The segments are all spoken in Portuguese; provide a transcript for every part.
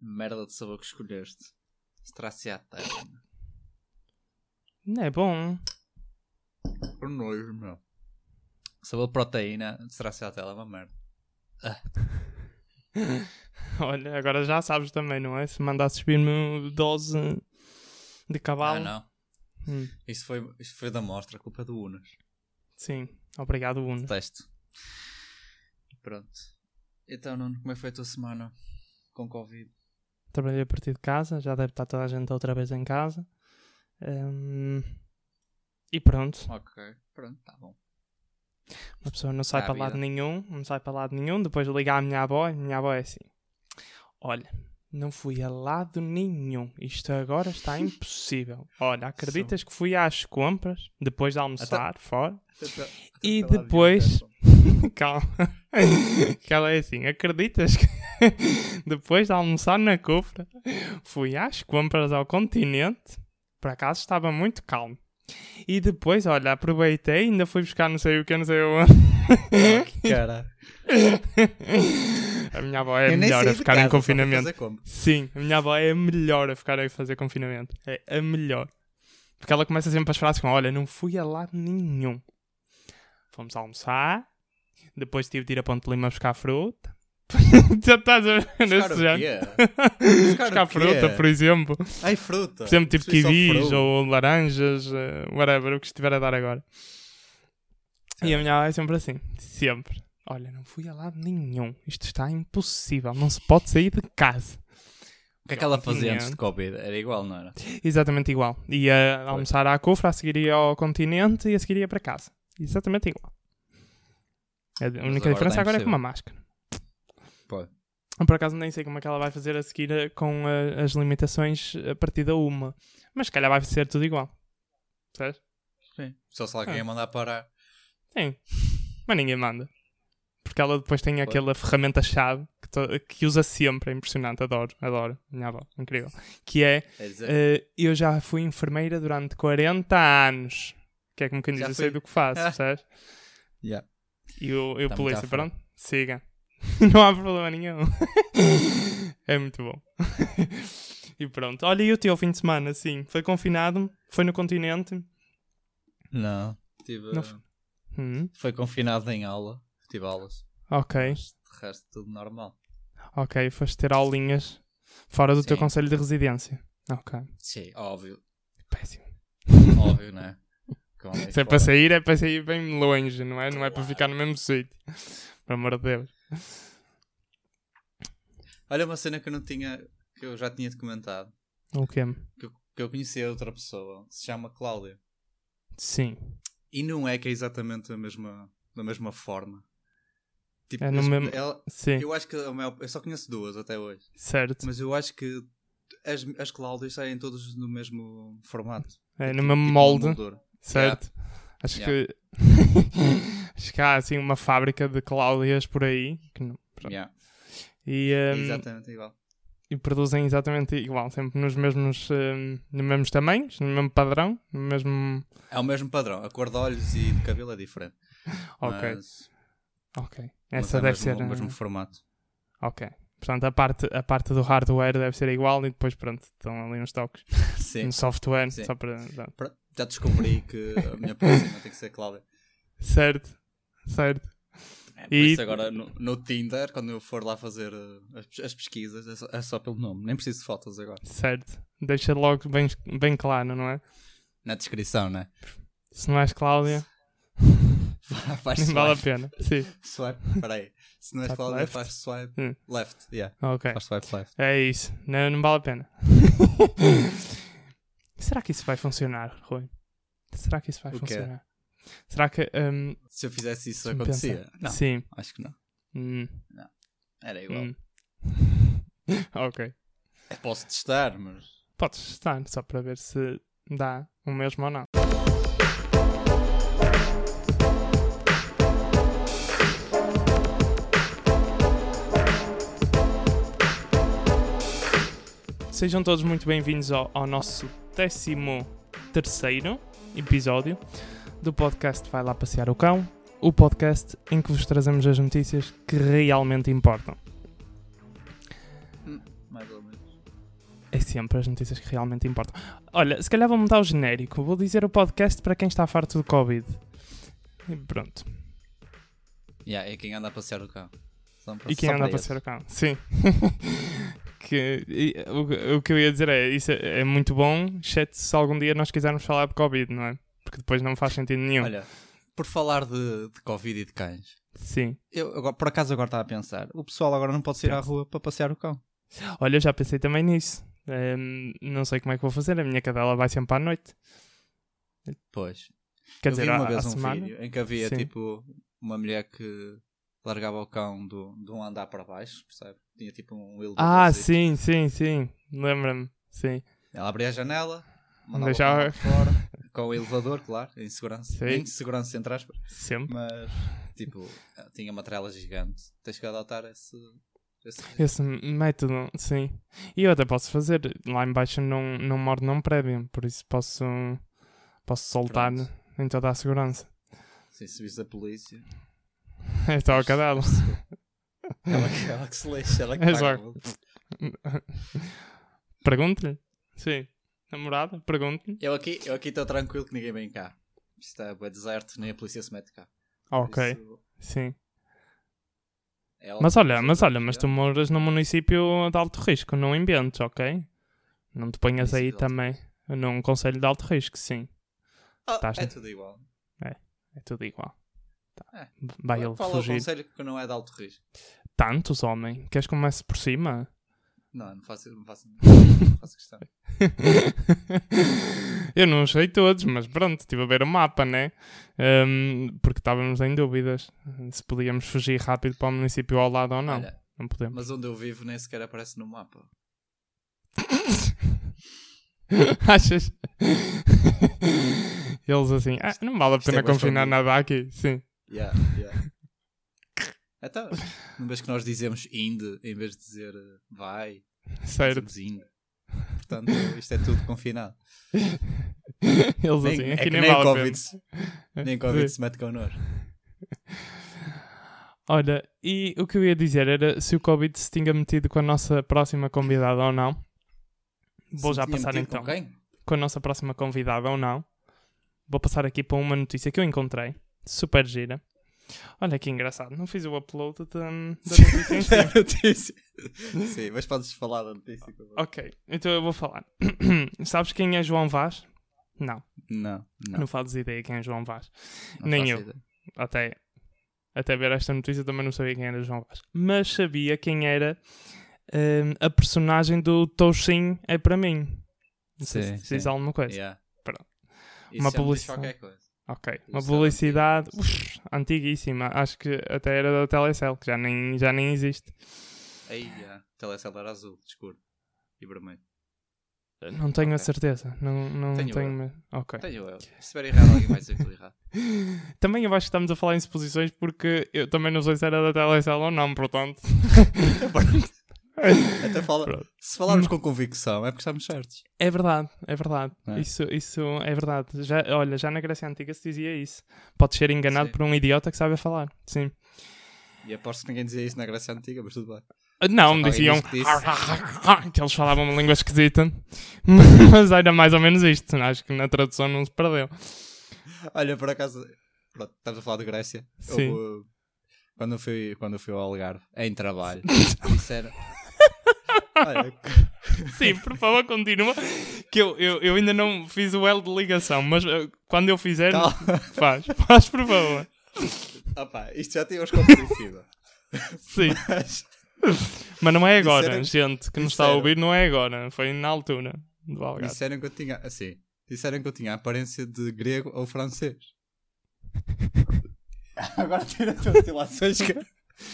Merda de sabor que escolheste. Straciatella. Não é bom. Por nojo, meu. Sabor de proteína, Straciatella é uma merda. Olha, agora já sabes também, não é? Se mandasses vir-me dose de cavalo. Ah, não. Hum, Isso foi, isso foi da mostra, culpa do Unas. sim, obrigado, Uno. Teste. Pronto. Então, Nuno, como é que foi a tua semana com Covid? Trabalhei a partir de casa, já deve estar toda a gente outra vez em casa. Hum, e pronto, Ok, pronto, tá bom. uma pessoa não sai Ah, para vida. lado nenhum, não sai para lado nenhum. Depois ligar à minha avó, e minha avó é assim: Olha, não fui a lado nenhum, isto agora está impossível. Olha, acreditas que fui às compras depois de almoçar fora? E depois- Calma. que ela é assim, acreditas que depois de almoçar na Cofra fui às compras ao continente, por acaso estava muito calmo. E depois, olha, aproveitei ainda fui buscar não sei o que, não sei onde. Cara, A minha avó é a melhor a ficar em confinamento. Sim, a minha avó é a melhor a ficar a fazer confinamento. É a melhor. Porque ela começa sempre as frases com: Olha, não fui a lado nenhum. Fomos almoçar. Depois tive de ir a Ponte Lima buscar fruta. Já estás a ver Buscar nesse quê? Buscar quê? fruta, por exemplo. Ai, fruta. Por exemplo, tipo só kiwis ou laranjas, eh, whatever, o que estiver a dar agora. E a minha avó é sempre assim, sempre. Olha, não fui a lado nenhum. Isto está impossível. Não se pode sair de casa. O que é que ela fazia antes de Covid? Era igual, não era? Exatamente igual. Ia almoçar à Cofra, a seguir ia ao continente e a seguir ia para casa. Exatamente igual. A única agora está diferença agora é com uma máscara. Por acaso nem sei como é que ela vai fazer a seguir eh, com eh, as limitações a partir da uma. Mas se calhar vai ser tudo igual. Sabes? Sim. Só se alguém Ah. ia mandar parar. Sim. Mas ninguém manda. Porque ela depois tem aquela ferramenta-chave que, to- que usa sempre. É impressionante. Adoro, adoro. Minha avó, incrível. Que é É Eh, eu já fui enfermeira durante 40 anos. Que é como quem diz, Já eu sei do que faço, percebes? yeah. E o, e o Tá polícia, pronto, siga. Não há problema nenhum. é muito bom. e pronto. Olha, e o teu fim de semana, sim? Foi confinado? Foi no continente? Não. Tive, Não f- Hum, Foi confinado em aula. Tive aulas. ok, Mas de resto tudo normal. ok. Foste ter aulinhas fora do teu Sim. conselho de residência. Ok, Sim, óbvio. péssimo. Óbvio, é? Leis Se é para sair, é para sair bem longe, não é? Não é para ficar no mesmo sítio. Pelo amor de Deus. Olha uma cena que eu não tinha. que eu já tinha te comentado. O quê? Que eu, que eu conhecia outra pessoa. Se chama Cláudia. Sim. E não é que é exatamente a mesma, da mesma forma. Tipo, É no as- mesmo- ela- Sim, eu acho que a maior, eu só conheço duas até hoje. certo. Mas eu acho que as, as Cláudias saem todas no mesmo formato. É, no Tipo- mesmo tipo molde, certo? Acho Yeah. que. Acho que há assim uma fábrica de Cláudias por aí que não-. Yeah. e, É um, exatamente igual. e produzem exatamente igual, sempre nos mesmos, um, nos mesmos tamanhos, no mesmo padrão, no mesmo. É o mesmo padrão. A cor de olhos e de cabelo é diferente. Ok, Mas, ok. Essa é deve mesmo, ser. o mesmo formato. Ok. Portanto, a parte, a parte do hardware deve ser igual e depois, pronto, estão ali uns toques Sim. no software, Sim. só para. Já descobri que a minha próxima tem que ser Cláudia. Certo, certo. É, por E- isso agora no, no Tinder, quando eu for lá fazer uh, as, as pesquisas, é só, é só pelo nome. Nem preciso de fotos agora. Certo. Deixa logo bem, bem claro, não é? Na descrição, né? Se não és Cláudia, faz nem vale a pena. Sim, Swipe, peraí. Se não és Cláudia, faz swipe Hum. left. Yeah, ok. faz swipe left. É isso. Não, não vale a pena. Será que isso vai funcionar, Rui? Será que isso vai funcionar? Será que. hum, Se eu fizesse isso, acontecia? Não, Sim. acho que não. Hum, Era igual. hum. ok. Posso testar, mas. Podes estar só para ver se dá o mesmo ou não. Sejam todos muito bem-vindos ao, ao nosso décimo terceiro episódio do podcast Vai Lá Passear o Cão, o podcast em que vos trazemos as notícias que realmente importam. Mais ou menos. É sempre as notícias que realmente importam. Olha, se calhar vou mudar o genérico. Vou dizer o podcast para quem está farto do Covid. E pronto. Yeah, é quem anda a passear o cão. Para- E quem anda a passear o cão. Sim. que, e, o, o que eu ia dizer é, isso é, é muito bom, exceto se algum dia nós quisermos falar de Covid, não é? Porque depois não faz sentido nenhum. Olha, por falar de, de Covid e de cães, Sim. eu agora- por acaso agora estava a pensar, o pessoal agora não pode sair à rua para passear o cão. Olha, eu já pensei também nisso. Ehm, não sei como é que vou fazer. A minha cadela vai sempre à noite. Pois. Quer eu dizer, vi uma vez um semana. vídeo em que havia Sim. tipo uma mulher que largava o cão do, de um andar para baixo, percebe? Tinha tipo um elevador. Ah, sim, sim, sim. Lembra-me. Sim. Ela abria a janela, mandava Deixava- o fora, com o elevador, claro, em segurança. Sim. Em segurança, entre aspas. Sempre. Mas, tipo, tinha uma trela gigante. Tens que adotar esse. esse... Esse método, sim. E eu até posso fazer. Lá embaixo não, não moro num prédio, por isso posso, posso soltar Pronto. em toda a segurança. Sim, se visse a polícia. É só a cadela. Ela, que- ela que se lixa, ela que É paga. só. Pergunte-lhe. Sim. Namorada, pergunte-lhe. Eu aqui eu aqui estou tranquilo que ninguém vem cá. Isto é deserto, nem a polícia se mete cá. Ok, isso, sim. é Mas olha, mas olha, mas tu moras num município de alto risco, não inventes, ok? Não te ponhas aí também num conselho de alto risco, sim. Ah, Estás- é tudo igual. É tudo igual. Tá. É. Vai ele Fala o fugir. conselho que não é de alto risco. Tantos, homem. Queres que comece por cima? Não, não faço, não faço, não faço questão. Eu não sei todos, mas pronto, estive a ver o mapa, né? Ahm, porque estávamos em dúvidas se podíamos fugir rápido para o município ao lado ou não. Olha, não podemos. mas onde eu vivo nem sequer aparece no mapa. Achas? Eles assim, ah, não vale a é pena bué confinar escondido." nada aqui. Sim. Yeah, yeah. Então, uma vez que nós dizemos inde em vez de dizer eh, vai, Certo. inde. Portanto, isto é tudo confinado. Eles Nem, assim, é aqui que nem, nem Covid, nem Covid Sim. se mete connosco. Olha, e o que eu ia dizer era se o Covid se tinha metido com a nossa próxima convidada ou não. Vou Se já passar então Com quem? com a nossa próxima convidada ou não. Vou passar aqui para uma notícia que eu encontrei. Super gira. Olha que engraçado. Não fiz o upload da, da notícia. Da. Sim, mas podes falar da notícia. Ok, então eu vou falar. Sabes quem é João Vaz? Não, Não, não. não, fazes ideia quem é João Vaz. não nem eu. ideia. Até, até ver esta notícia também não sabia quem era João Vaz. Mas sabia quem era hum, a personagem do Toshin é para mim. Não sei Sim, se diz alguma coisa. Yeah. Pronto. Isso Uma publicidade. Ok, Isso uma é publicidade uf, antiguíssima. Acho que até era da Telecel, que já nem, já nem existe. Aí, yeah. Telecel era azul, escuro e vermelho. Não tenho a Ok. certeza. Não, não Tenho tenho. eu. Ok. Tenho eu. Se estiver errado, alguém vai dizer que estou errado. Também eu acho que estamos a falar em suposições porque eu também não sei se era da Telecel ou não, portanto. Até fala, Pronto. se falarmos com convicção, é porque estamos certos. É verdade, é verdade. É. Isso, isso é verdade. Já, olha, já na Grécia Antiga se dizia isso. Podes ser enganado Sim. por um idiota que sabe falar. Sim. E aposto que ninguém dizia isso na Grécia Antiga, mas tudo bem. Ah, Não, alguém diziam diz que disse. que eles falavam uma língua esquisita. Mas era mais ou menos isto. Acho que na tradução não se perdeu. Olha, por acaso, pronto, estamos a falar de Grécia. Sim. Houve, quando, eu fui, quando eu fui ao Algarve, em trabalho, disseram. Olha, Sim, por favor, continua. Que eu, eu, eu ainda não fiz o L de ligação, mas uh, quando eu fizer, calma. faz. Faz, por favor. Opa, isto já tínhamos convencido. Sim. Mas, Mas não é agora, Disseram- gente que nos está a ouvir, não é agora. Foi na altura do Algarve. disseram que eu tinha, assim, disseram que eu tinha a aparência de grego ou francês. Agora tira as ilações que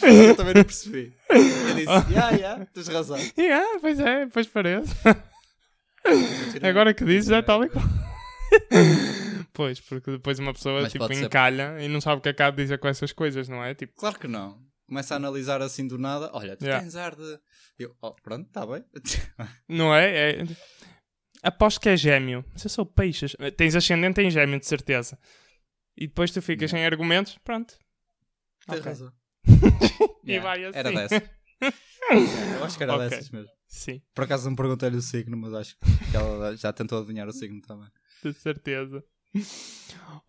eu também não percebi. Eu disse, yeah, yeah, tens razão. Yeah, pois é, pois parece. Agora que dizes, já está ali. Pois, porque depois uma pessoa Mas tipo pode ser- encalha e não sabe o que acaba de dizer com essas coisas, não é? Tipo, Claro que não. Começa a analisar assim do nada. Olha, tu Yeah. tens ar de. Eu, oh, pronto, está bem. não é? é... Aposto que é gêmeo. Se eu sou peixes, tens ascendente em gêmeo, de certeza. E depois tu ficas sem argumentos, pronto. tens Ok. razão. E vai assim. Era dessa. Yeah, eu acho que era Ok. dessas mesmo. Sim, Por acaso não perguntei-lhe o signo, mas acho que ela já tentou adivinhar o signo também. de certeza.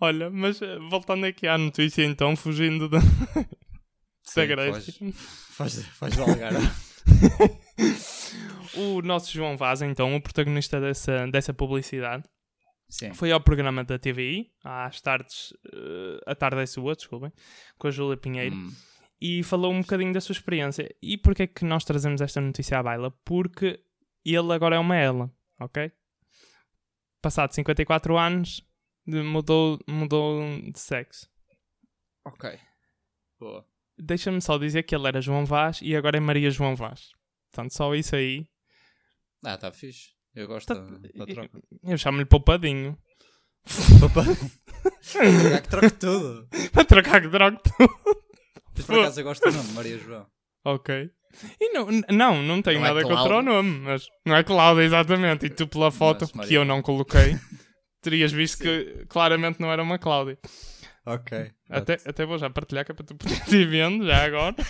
Olha, mas eh, voltando aqui à notícia então, fugindo da, da Sim, Grécia. Faz, faz, faz valgar. O nosso João Vaz, então, o protagonista dessa, dessa publicidade, Sim. foi ao programa da TVI, às tardes, eh, a tarde é sua, desculpem, com a Júlia Pinheiro, Hum, e falou um bocadinho da sua experiência. E porquê é que nós trazemos esta notícia à baila? Porque ele agora é uma ela, ok? Passado 54 anos, mudou, mudou de sexo. ok. Boa. Deixa-me só dizer que ele era João Vaz e agora é Maria João Vaz. Portanto, só isso aí. Ah, tá fixe. Eu gosto Tá- da, da troca. Eu chamo-lhe Poupadinho. Trocar que troque tudo. Para trocar que droga tudo. Mas por acaso eu gosto do nome, Maria João. Ok. E não, não, não tenho Não é nada Cláudia? contra o nome, mas não é Cláudia, exatamente. E tu, pela foto Mas que eu não coloquei, terias visto que claramente não era uma Cláudia. Ok. Até, até vou já partilhar que é para tu poderes ir vendo já agora.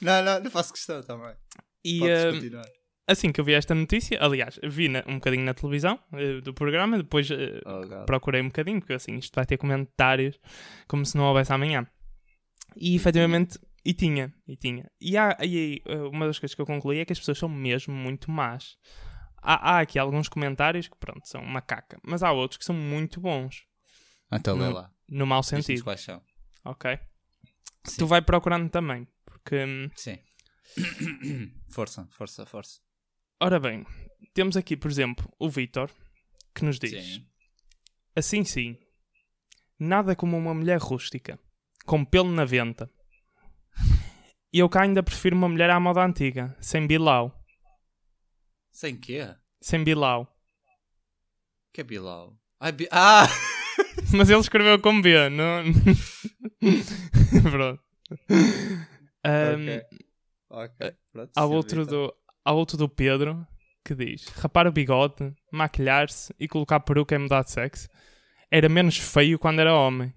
Não, não, não faço questão também. E continuar. assim que eu vi esta notícia, aliás, vi na- um bocadinho na televisão eh, do programa, depois eh, Oh, procurei um bocadinho, porque assim, isto vai ter comentários como se não houvesse amanhã. E efetivamente, e tinha, e tinha. E, há, e aí, eh, uma das coisas que eu concluí é que as pessoas são mesmo muito más. Há, há aqui alguns comentários que, pronto, são uma caca, mas há outros que são muito bons, Então não- lá. no mau sentido, quais são. ok? Sim. Tu vai procurando também, porque, hum, Sim. força, força, força. ora bem, temos aqui, por exemplo, o Vitor, que nos diz: Sim. Assim sim, nada como uma mulher rústica, com pelo na venta. E eu cá ainda prefiro uma mulher à moda antiga, sem bilau. Sem quê? Sem bilau. Que é Bilal? Ai, Bi- Ah! Mas ele escreveu com B, não. Pronto. Ahm, ok. Ok. Pronto, há, outro do, há outro do Pedro que diz: rapar o bigode, maquilhar-se e colocar peruca e mudar de sexo. Era menos feio quando era homem.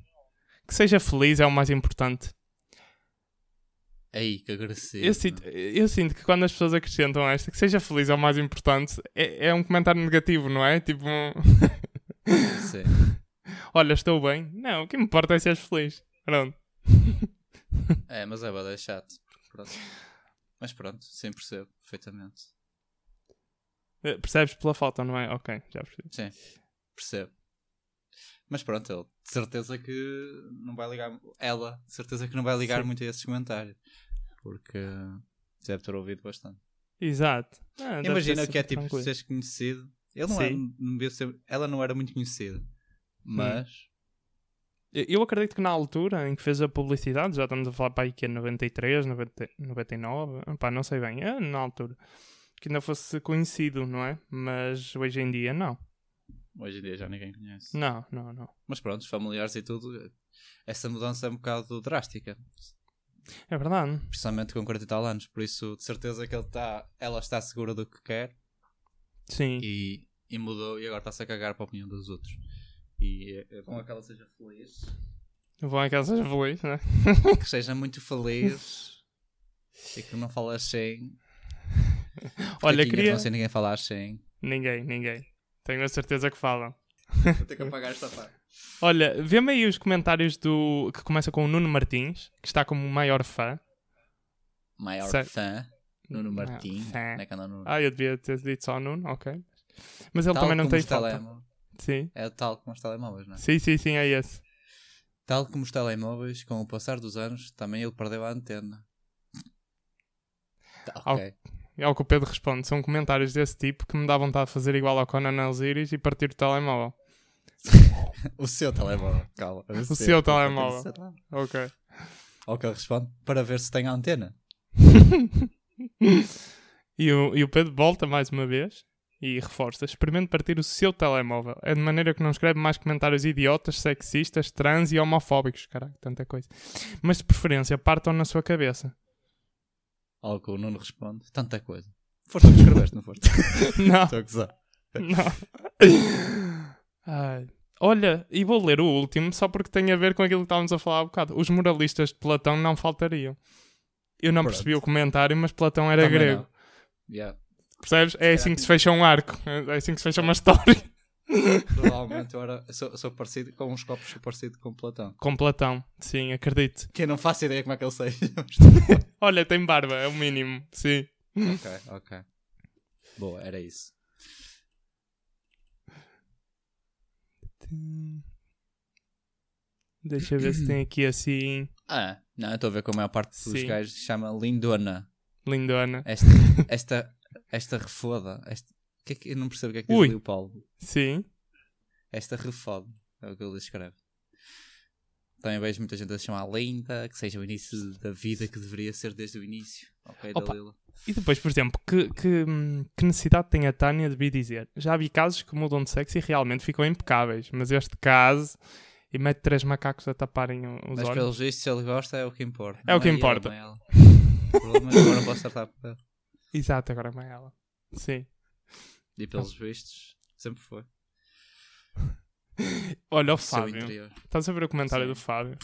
Que seja feliz é o mais importante. Ei, que agressivo. Eu sinto, eu sinto que quando as pessoas acrescentam esta, que seja feliz é o mais importante, é, é um comentário negativo, não é? Tipo, Sim. olha, estou bem. Não, o que me importa é seres feliz. Pronto. É, mas é bada chato. Pronto. Mas pronto, sim, percebo perfeitamente. Eh, Percebes pela foto, não é? Ok, já percebi. Sim, percebo. Mas pronto, ele de certeza que não vai ligar. Ela, de certeza que não vai ligar Sim. muito a esses comentários. Porque deve ter ouvido bastante. Exato. Ah, Imagina que é tipo tranquilo. seres conhecido. Ele não era, não ser- ela não era muito conhecida. Mas. Eu- Eu acredito que na altura em que fez a publicidade, já estamos a falar para aí que é 93, 90, 99, pá, não sei bem, é na altura, que ainda fosse conhecido, não é? Mas hoje em dia não. Hoje em dia já ninguém conhece. Não, não, não. Mas pronto, os familiares e tudo. Essa mudança é um bocado drástica. É verdade. Principalmente com 40 e tal anos. Por isso, de certeza que ele tá, ela está segura do que quer. Sim. e, e mudou e agora está-se a cagar para a opinião dos outros. E é, é bom que ela seja feliz, O bom é que ela seja feliz, né? que seja muito feliz e que não fale assim. Olha, queria. Não sei ninguém falar assim. Ninguém, ninguém. Tenho a certeza que falam. Vou ter que apagar esta parte. Olha, vê-me aí os comentários do. que começa com o Nuno Martins, que está como o maior fã. Maior Certo. fã, Nuno fã. Como é que anda Nuno? Ah, eu devia ter dito só Nuno, ok. Mas ele Tal também não tem telemó- Sim. É tal como os telemóveis, não é? sim, sim, sim, é esse. Tal como os telemóveis, com o passar dos anos, também ele perdeu a antena. Tá, ok. É o que o Pedro responde. São comentários desse tipo que me dá vontade de fazer igual ao Conan Osiris e partir o telemóvel. O seu telemóvel, calma. O, seu telemóvel. O seu telemóvel. Ok. Ao que ele responde, para ver se tem a antena. E o, e o Pedro volta mais uma vez e reforça: experimente partir o seu telemóvel. É de maneira que não escreve mais comentários idiotas, sexistas, trans e homofóbicos. Caralho, tanta coisa. Mas de preferência, partam na sua cabeça. Ao que o Nuno responde, tanta coisa. Foste tu que escreveste, não foste? Não, Estou a gozar. não. Ai. Olha, e vou ler o último só porque tem a ver com aquilo que estávamos a falar há bocado. Os moralistas de Platão não faltariam. Eu não Pronto. percebi o comentário, mas Platão era Também grego. Yeah. Percebes? É assim que se fecha um arco. É assim que se fecha uma história. Provavelmente eu era, sou, sou parecido com uns copos, sou parecido com Platão. Com Platão, sim, acredito. Que eu não faço ideia como é que ele seja. Olha, tem barba, é o mínimo, sim. ok, ok. Boa, era isso. Deixa eu ver se tem aqui assim. Ah, não, eu estou a ver como a maior parte dos Sim. gajos se chama Lindona. Lindona. Esta, esta, esta refoda. Esta, que é que, eu não percebo o que é que diz Ui. ali o Paulo. Sim. Esta refoda. É o que ele escreve. Também vejo muita gente a chamar linda, que seja o início da vida que deveria ser desde o início. Ok, Opa. Dalila. E depois, por exemplo, que, que, que necessidade tem a Tânia de vir dizer? Já vi casos que mudam de sexo e realmente ficam impecáveis, mas este caso. E mete três macacos a taparem o- os Mas olhos. pelos vistos, se ele gosta, é o que importa. É o Não que ele, importa. não é ela. O é agora posso tratar por ela. Exato, agora é ela. Sim. E pelos vistos, sempre foi. Olha o Fábio. Estás a ver o comentário Sim. do Fábio?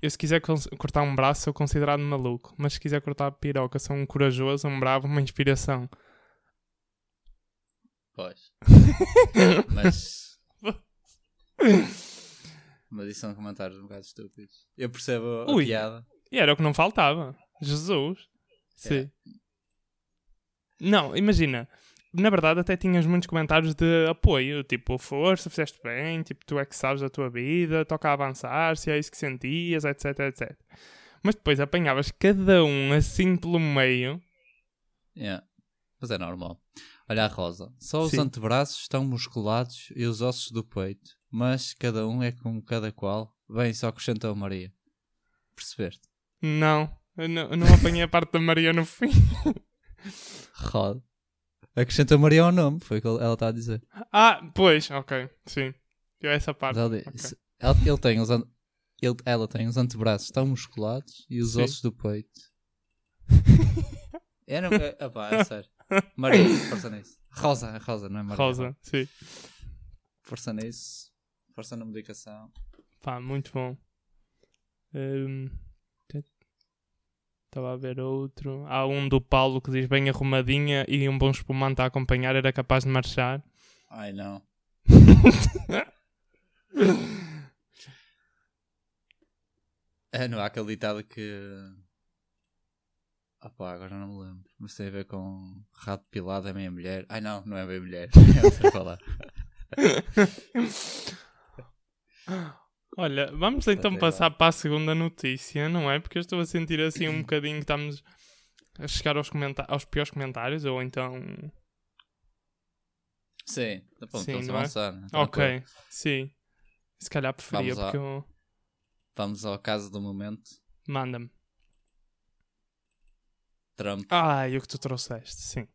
Eu, se quiser cortar um braço, sou considerado maluco. Mas se quiser cortar a piroca, sou um corajoso, um bravo, uma inspiração. Pois. Mas. Mas isso são comentários um bocado estúpidos. Eu percebo a Ui. piada. E era o que não faltava. Jesus. Sim. É. Não, imagina. Na verdade, até tinhas muitos comentários de apoio. Tipo, força, fizeste bem. Tipo, tu é que sabes a tua vida. Toca a avançar. Se é isso que sentias, etc, etc. Mas depois apanhavas cada um assim pelo meio. Yeah. Mas é normal. Olha a Rosa. Só os Sim. antebraços estão musculados e os ossos do peito. Mas cada um é como cada qual. Bem, só acrescentou Maria. Percebeste? Não. Eu não, eu não apanhei a parte da Maria no fim. Rosa. Acrescentou Maria ao nome. Foi o que ela está a dizer. Ah, pois, ok. Sim. Eu essa parte. Mas ela ok. disse- ela- ele tem os ele- ela tem os antebraços tão musculados e os Sim. ossos do peito. é, não, é, opá, é sério. Maria, força nisso. Rosa, Rosa, não é Maria. Rosa, sim. Força nisso. Força na medicação. Pá, muito bom. Hum, Estava a ver outro. Há um do Paulo que diz bem arrumadinha e um bom espumante a acompanhar era capaz de marchar. Ai não. É, não há aquele ditado que. Ah pá, agora não me lembro. Mas tem a ver com rato pilado é meia mulher. Ai não, não é meia mulher. É outra palavra. Olha, vamos então passar para a segunda notícia, não é? Porque eu estou a sentir assim um bocadinho que estamos a chegar aos, aos piores comentários, ou então. Sim, pronto, Sim, vamos é? avançar. né? Ok, sim. Se calhar preferia, Vamos porque eu. Vamos ao caso do momento. Manda-me. Trump, Ah, e o que tu trouxeste, sim.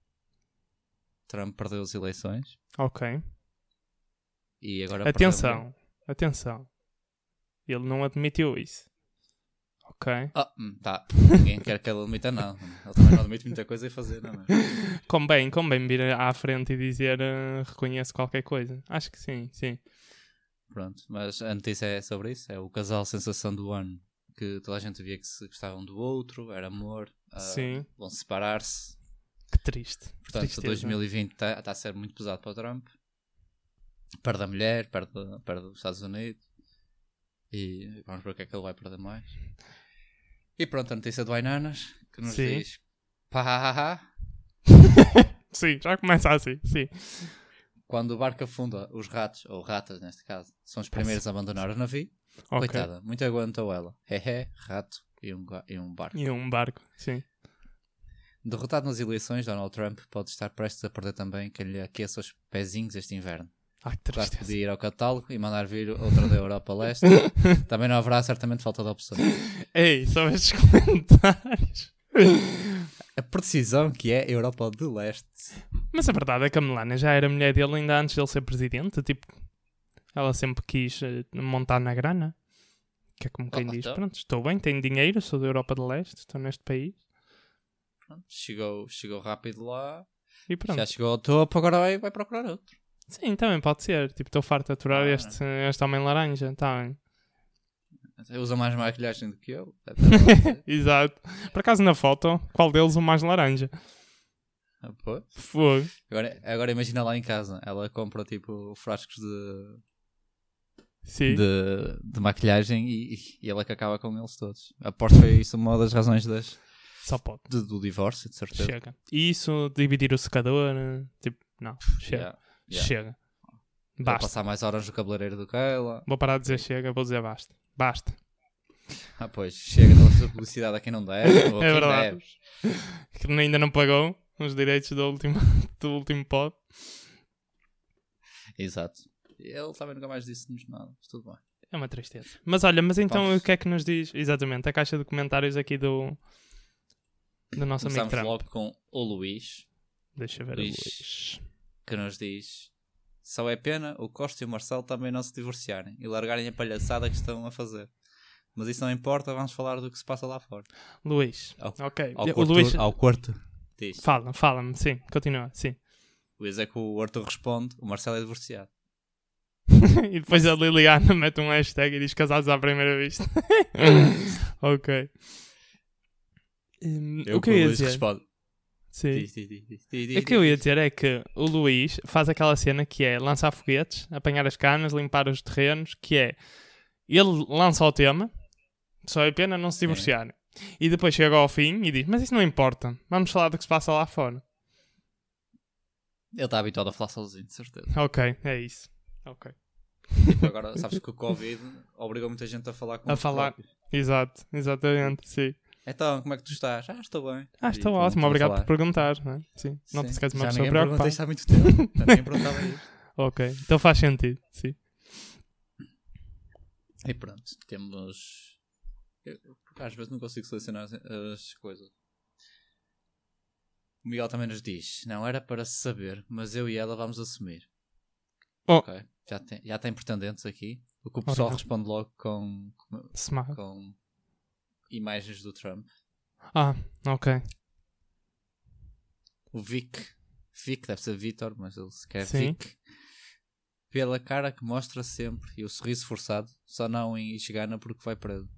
Trump perdeu as eleições Ok. e agora perdeu- Atenção, atenção. Ele não admitiu isso. Ok. Ah, hum, tá. Ninguém quer que ele admita nada. Ele também não admite muita coisa a fazer, não é? Convém, convém vir à frente e dizer eh, reconheço qualquer coisa. Acho que sim, sim. Pronto, mas a notícia é sobre isso. É o casal sensação do ano. Que toda a gente via que se gostavam do outro, era amor. ah, Sim. Vão separar-se. Que triste. Portanto, Tristeza. 2020 está tá a ser muito pesado para o Trump. Perde a mulher, perde, perde os Estados Unidos. E vamos ver o que é que ele vai perder mais. E pronto, a notícia do Ainanas, que nos Sim. diz... Pá, Sim, já começa assim, sim. quando o barco afunda, os ratos, ou ratas neste caso, são os primeiros a abandonar o navio. Ok. Coitada, muito aguentou ela. Hehe, rato e um, e um barco. E um barco, sim. Derrotado nas eleições, Donald Trump pode estar prestes a perder também quem lhe aqueça os pezinhos este inverno. Ai, que tristeza. podia ir ao catálogo e mandar vir outra da Europa Leste. também não haverá certamente falta de opções. Ei, só estes comentários. A precisão que é Europa de Leste. Mas a verdade é que a Melania já era mulher dele ainda antes dele ser presidente. Tipo, ela sempre quis eh, montar na grana. Que é como quem Oh, diz: então. Pronto, estou bem, tenho dinheiro, sou da Europa de Leste, estou neste país. Pronto, chegou, chegou rápido lá, E pronto. já chegou ao topo, agora vai, vai procurar outro. Sim, também pode ser. Tipo, estou farto de aturar Ah, este, este homem laranja. Tá bem. Usa mais maquilhagem do que eu. Ter- Exato. Por acaso na foto, qual deles o mais laranja? Ah. Fogo. Agora, agora imagina lá em casa, ela compra tipo frascos de, Sim. de, de maquilhagem e, e ela que acaba com eles todos. Aposto que foi isso uma das razões das, Só pode. de- do divórcio, de certeza. Chega. E isso, dividir o secador, eh, tipo, não. Chega. Yeah, yeah. Chega. Vou Basta. passar mais horas no cabeleireiro do que ela. Vou parar de dizer chega, vou dizer basta. Basta. Ah, pois, chega fazer publicidade a quem não deve. ou a É verdade. deve. Que ainda não pagou os direitos do último, do último pod. Exato. Ele também nunca mais disse-nos nada. Mas tudo bem. É uma tristeza. Mas olha, mas então Vamos. o que é que nos diz exatamente a caixa de comentários aqui do do nosso amigo Começamos Trump? logo com o Luís, Deixa eu ver Luís. o Luís. Que nos diz: Só é pena o Costa e o Marcelo também não se divorciarem e largarem a palhaçada que estão a fazer. Mas isso não importa, vamos falar do que se passa lá fora. Luís. Ao- ok. Ao o quarto, Luís. ao quarto. Diz. Fala, fala-me, sim, continua, sim. Luís é que o Arthur responde: O Marcelo é divorciado. e depois a Liliana mete um hashtag e diz casados à primeira vista. ok. Hum, o que eu ia Luís dizer? responde: Sim. diz, diz, diz, O que eu ia diz. dizer é que o Luís faz aquela cena que é lançar foguetes, apanhar as canas, limpar os terrenos, que é ele lança o tema, só é pena não se divorciarem. E depois chega ao fim e diz: Mas isso não importa, vamos falar do que se passa lá fora. Ele está habituado a falar sozinho, de certeza. Ok, é isso. Ok. Tipo, agora, sabes que o Covid obrigou muita gente a falar com A falar. próprios. Exato, exatamente, sim. Então, como é que tu estás? Ah, estou bem. Ah, E estou pronto, ótimo, a obrigado por perguntar. Não, é? sim. não te Sim. esqueces uma Já pessoa ninguém pergunta preocupada. isto há muito tempo. Já ninguém perguntava isto. Ok, então faz sentido, sim. E pronto, temos. Eu, às vezes não consigo selecionar as, as coisas. O Miguel também nos diz: Não era para saber, mas eu e ela vamos assumir. Oh. Ok, já tem, já tem pretendentes aqui. O que o pessoal Ora. responde logo com, com, Smart. com imagens do Trump. Ah, ok. O Vic, Vic deve ser Vitor, mas ele se quer Sim. Vic. Pela cara que mostra sempre e o sorriso forçado, só não em Ishigana porque vai preso.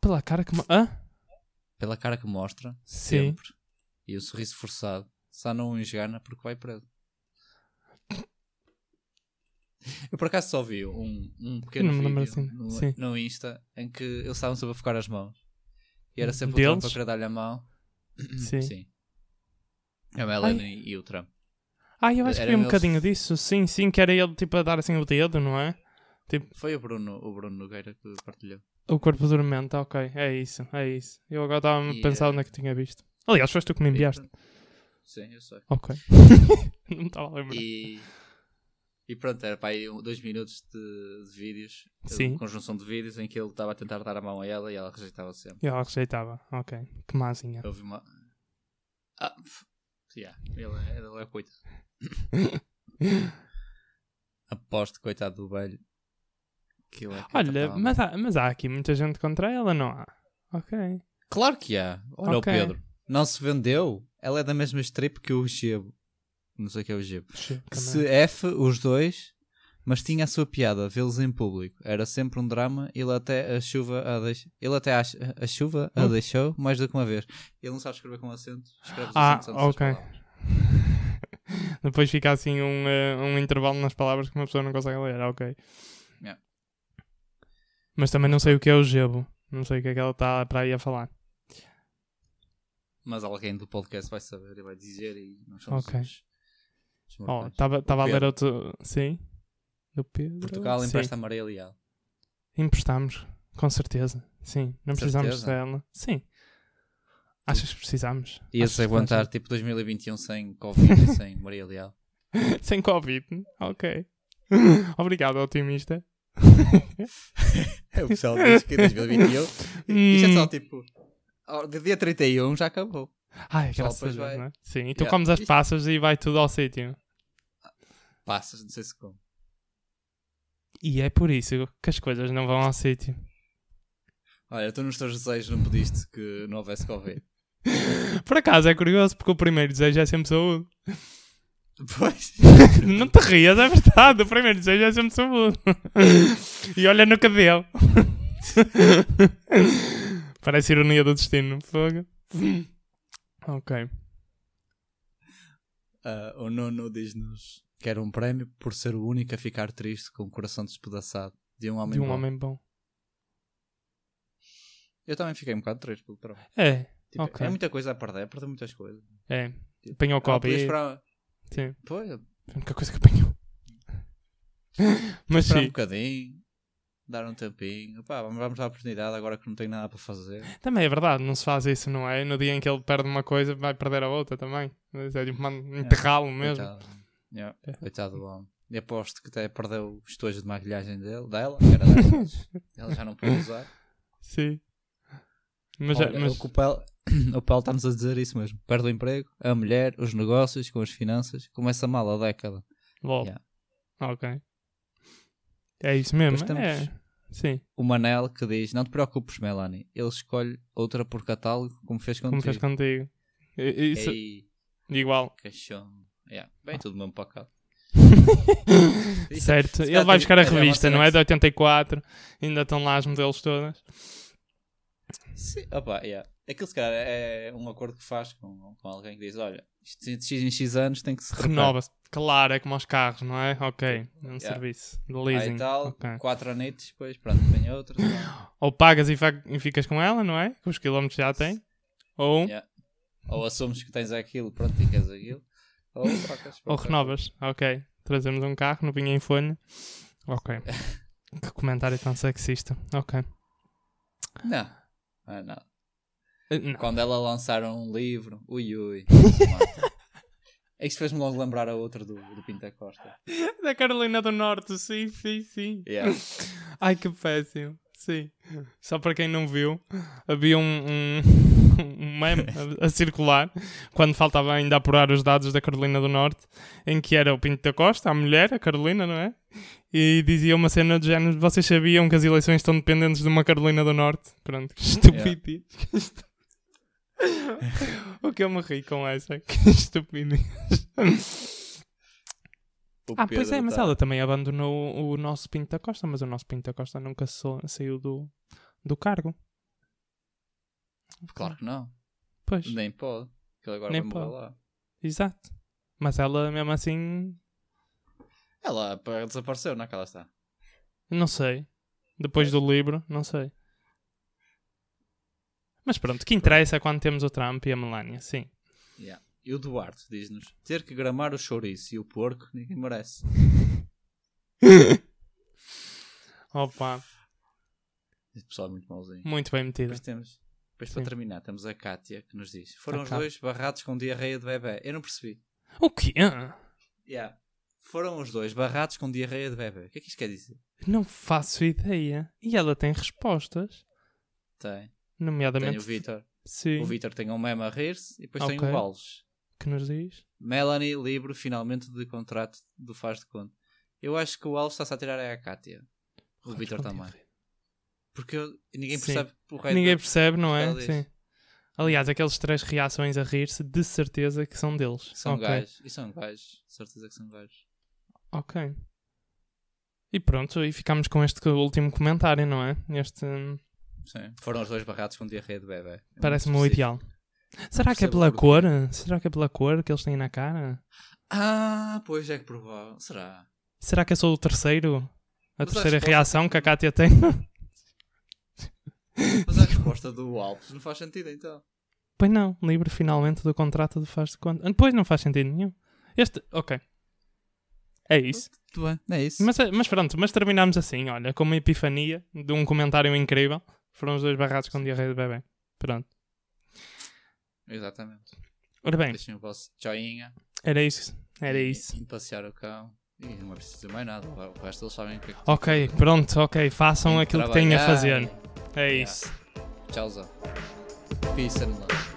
Pela cara que. Hã? Pela cara que mostra Sim. sempre e o sorriso forçado, só não em Ishigana porque vai preso. Eu por acaso só vi um, um pequeno Não vídeo assim, no, sim. no Insta em que eles estavam sempre a focar as mãos e era sempre o Deles? Trump a querer dar-lhe a mão. Sim. Sim. A Melanie e o Trump. Ah, eu acho que vi um eles- bocadinho disso. Sim, sim, que era ele tipo a dar assim o dedo, não é? Foi o Bruno, o Bruno Nogueira que partilhou. O corpo dormente, ok. É isso, é isso. Eu agora estava a pensar eh, onde é que tinha visto. Aliás, foste tu que me enviaste. Sim, eu sei. Ok. não me estava a lembrar. E, e pronto, era para aí dois minutos de, de vídeos, de Sim. conjunção de vídeos em que ele estava a tentar dar a mão a ela e ela rejeitava sempre. E ela rejeitava. Ok. Que mazinha. Houve uma. Ah, yeah, ele, é, ele é coitado. Aposto, coitado do velho. Que ele é que Olha, mas há, mas há aqui muita gente contra ela, não há? Ok. Claro que há. Olha Ok. o Pedro. Não se vendeu. Ela é da mesma strip que o Gebo. Não sei o que é o Que também. se F os dois, mas tinha a sua piada vê-los em público. Era sempre um drama. Ele até a chuva a deix... Ele até a, a chuva a Hum? deixou mais do que uma vez. Ele não sabe escrever com acento. Escreve Ah, acentos ok. Depois fica assim um, eh, um intervalo nas palavras que uma pessoa não consegue ler. Ok. Yeah. Mas também não sei o que é o gebo. Não sei o que é que ela está para aí a falar. Mas alguém do podcast vai saber e vai dizer e nós somos Ok. os, os Oh, estava a ler outro. Sim. Do Pedro. Portugal empresta a Maria Leal. Emprestamos, com certeza. Sim, não precisamos Certeza? dela. Sim. Achas que precisamos? Ia-se Achas aguentar tipo 2021 sem Covid e sem Maria Leal. Sem Covid? Ok. Obrigado, otimista. É o pessoal diz que 2021. Isto é só Hum. tipo. De dia 31 já acabou. Ai, graças a Deus, vai- é? Sim, e tu Yeah. comes as passas e vai tudo ao sítio. Passas, não sei se como. E é por isso que as coisas não vão ao sítio. Olha, tu nos teus desejos não pediste que não houvesse Covid. Por acaso é curioso, porque o primeiro desejo é sempre saúde. Pois. não te rias, é verdade. O primeiro desejo é sempre saúde. e olha no deu. Parece ironia do destino. Fogo. Ok. Ah, o Nuno diz-nos que era um prémio por ser o único a ficar triste com o coração despedaçado de um homem De um bom. homem bom. Eu também fiquei um bocado triste pelo Trump. É, Tipo, Ok. É muita coisa a perder, perdeu muitas coisas. é. Tipo, Apanhou o ah, Covid. esperar, Sim. pois, Foi a única coisa que apanhou. Mas esperar um sim, bocadinho, dar um tempinho. Pá, vamos, dar a oportunidade agora que não tenho nada para fazer. também é verdade, não se faz isso, não é? No dia em que ele perde uma coisa, vai perder a outra também. É tipo, mano, enterrá-lo mesmo. Coitado. Yeah, É. Coitado do homem. E aposto que até perdeu o estojo de maquilhagem dele, dela, que era dela. Ela já não pode usar. Sim. Mas, Olha, mas o Paulo o Paulo está-nos a dizer isso mesmo. Perde o emprego, a mulher, os negócios, com as finanças. Começa mal a década. LOL. Yeah. Ok. É isso mesmo. É. Sim, O Manel que diz: Não te preocupes, Melanie. Ele escolhe outra por catálogo, como fez contigo. como fez contigo. Isso, Ei, igual. cachorro. Yeah. Bem, tudo mesmo pacote. Isso- certo. se Ele vai buscar a é revista, não é? De 84. Ainda estão lá as modelos todas. Sim, opa, yeah. Aquilo se calhar é um acordo que faz com, com alguém que diz: Olha, isto de X em X anos tem que se. Renova-se. Claro, é como aos carros, não é? Ok. É um Yeah. serviço de Aí leasing. tal, Ok. quatro anitos, depois pronto, vem outra. Ou pagas e, e ficas com ela, não é? Que os quilómetros já tem. Ou, Yeah. Ou assumes que tens aquilo, pronto, e queres aquilo. Ou ou renovas. Ok. Trazemos um carro no Vinha em Folha. Ok. que comentário tão sexista. Ok. Não, não. Eh, não. Quando ela lançar um livro, ui ui. É Isto fez-me logo lembrar a outra do, do Pinta Costa. Da Carolina do Norte, sim, sim, sim. Yeah. Ai, que péssimo. Sim. Só para quem não viu, havia um, um, um meme a, a circular quando faltava ainda apurar os dados da Carolina do Norte, em que era o Pinto da Costa, a mulher, a Carolina, não é? E dizia uma cena do género: vocês sabiam que as eleições estão dependentes de uma Carolina do Norte? Pronto, que estupidez. Estu- o que eu me ri com essa? Que estupidez. Ah, pois é, mas tá- ela também abandonou o nosso Pinto da Costa, mas o nosso Pinto da Costa nunca saiu do, do cargo. Claro que não. Pois, Nem pode. Que ele agora Nem vai pode. lá. exato. Mas ela mesmo assim, Ela pá, desapareceu, não é que ela está? não sei. Depois do livro, não sei. Mas pronto, o que interessa é quando temos o Trump e a Melania, sim. Yeah. E o Duarte diz-nos: ter que gramar o chouriço e o porco, ninguém merece. Opa, Esse pessoal é muito mauzinho. muito bem metido. Depois temos, depois para Sim. terminar, temos a Kátia que nos diz: foram os dois barrados com diarreia de bebê. Eu não percebi. O quê? Yeah. Foram os dois barrados com diarreia de bebê. O que é que isto quer dizer? Não faço ideia. E ela tem respostas, Tem. nomeadamente. Tem o Vitor. Sim, O Vitor tem um meme a rir-se e depois tem Ok. o Alves. que nos diz. Melanie livre finalmente de contrato do Faz de Conta. Eu acho que o Alves está-se a tirar é a Kátia. O Vitor também. a rir. Porque eu- ninguém Sim. percebe o resto. Ninguém percebe, não é? Sim. Aliás, aqueles três reações a rir-se, de certeza que são deles. São Ok. gajos. E são gajos. Certeza que são gajos. Ok. E pronto, e ficamos com este último comentário, não é? Este hum, Sim. Foram os dois barrados com diarreia de bebê. É parece-me o ideal. Será que é pela cor? Será que é pela cor que eles têm na cara? Ah, pois é que provável. Será? Será que eu sou o terceiro? A Mas terceira reação que a Kátia tem? Mas a resposta do Alves não faz sentido então. pois não, livre finalmente do contrato do faz de conta. Ah, Pois não faz sentido nenhum. Este, ok. É isso. Muito bem. É isso. Mas, mas pronto, mas terminamos assim, olha, com uma epifania de um comentário incrível. Foram os dois barrados com diarreia de bebê. Pronto. Exatamente. Ora bem, Deixem o vosso joinha. era isso. Era e- isso. E passear o cão. E não é preciso dizer mais nada. O resto eles sabem o que é que Ok, pronto, ok. Façam aquilo que têm a fazer. É Yeah. isso. Tchauzão. Peace and love.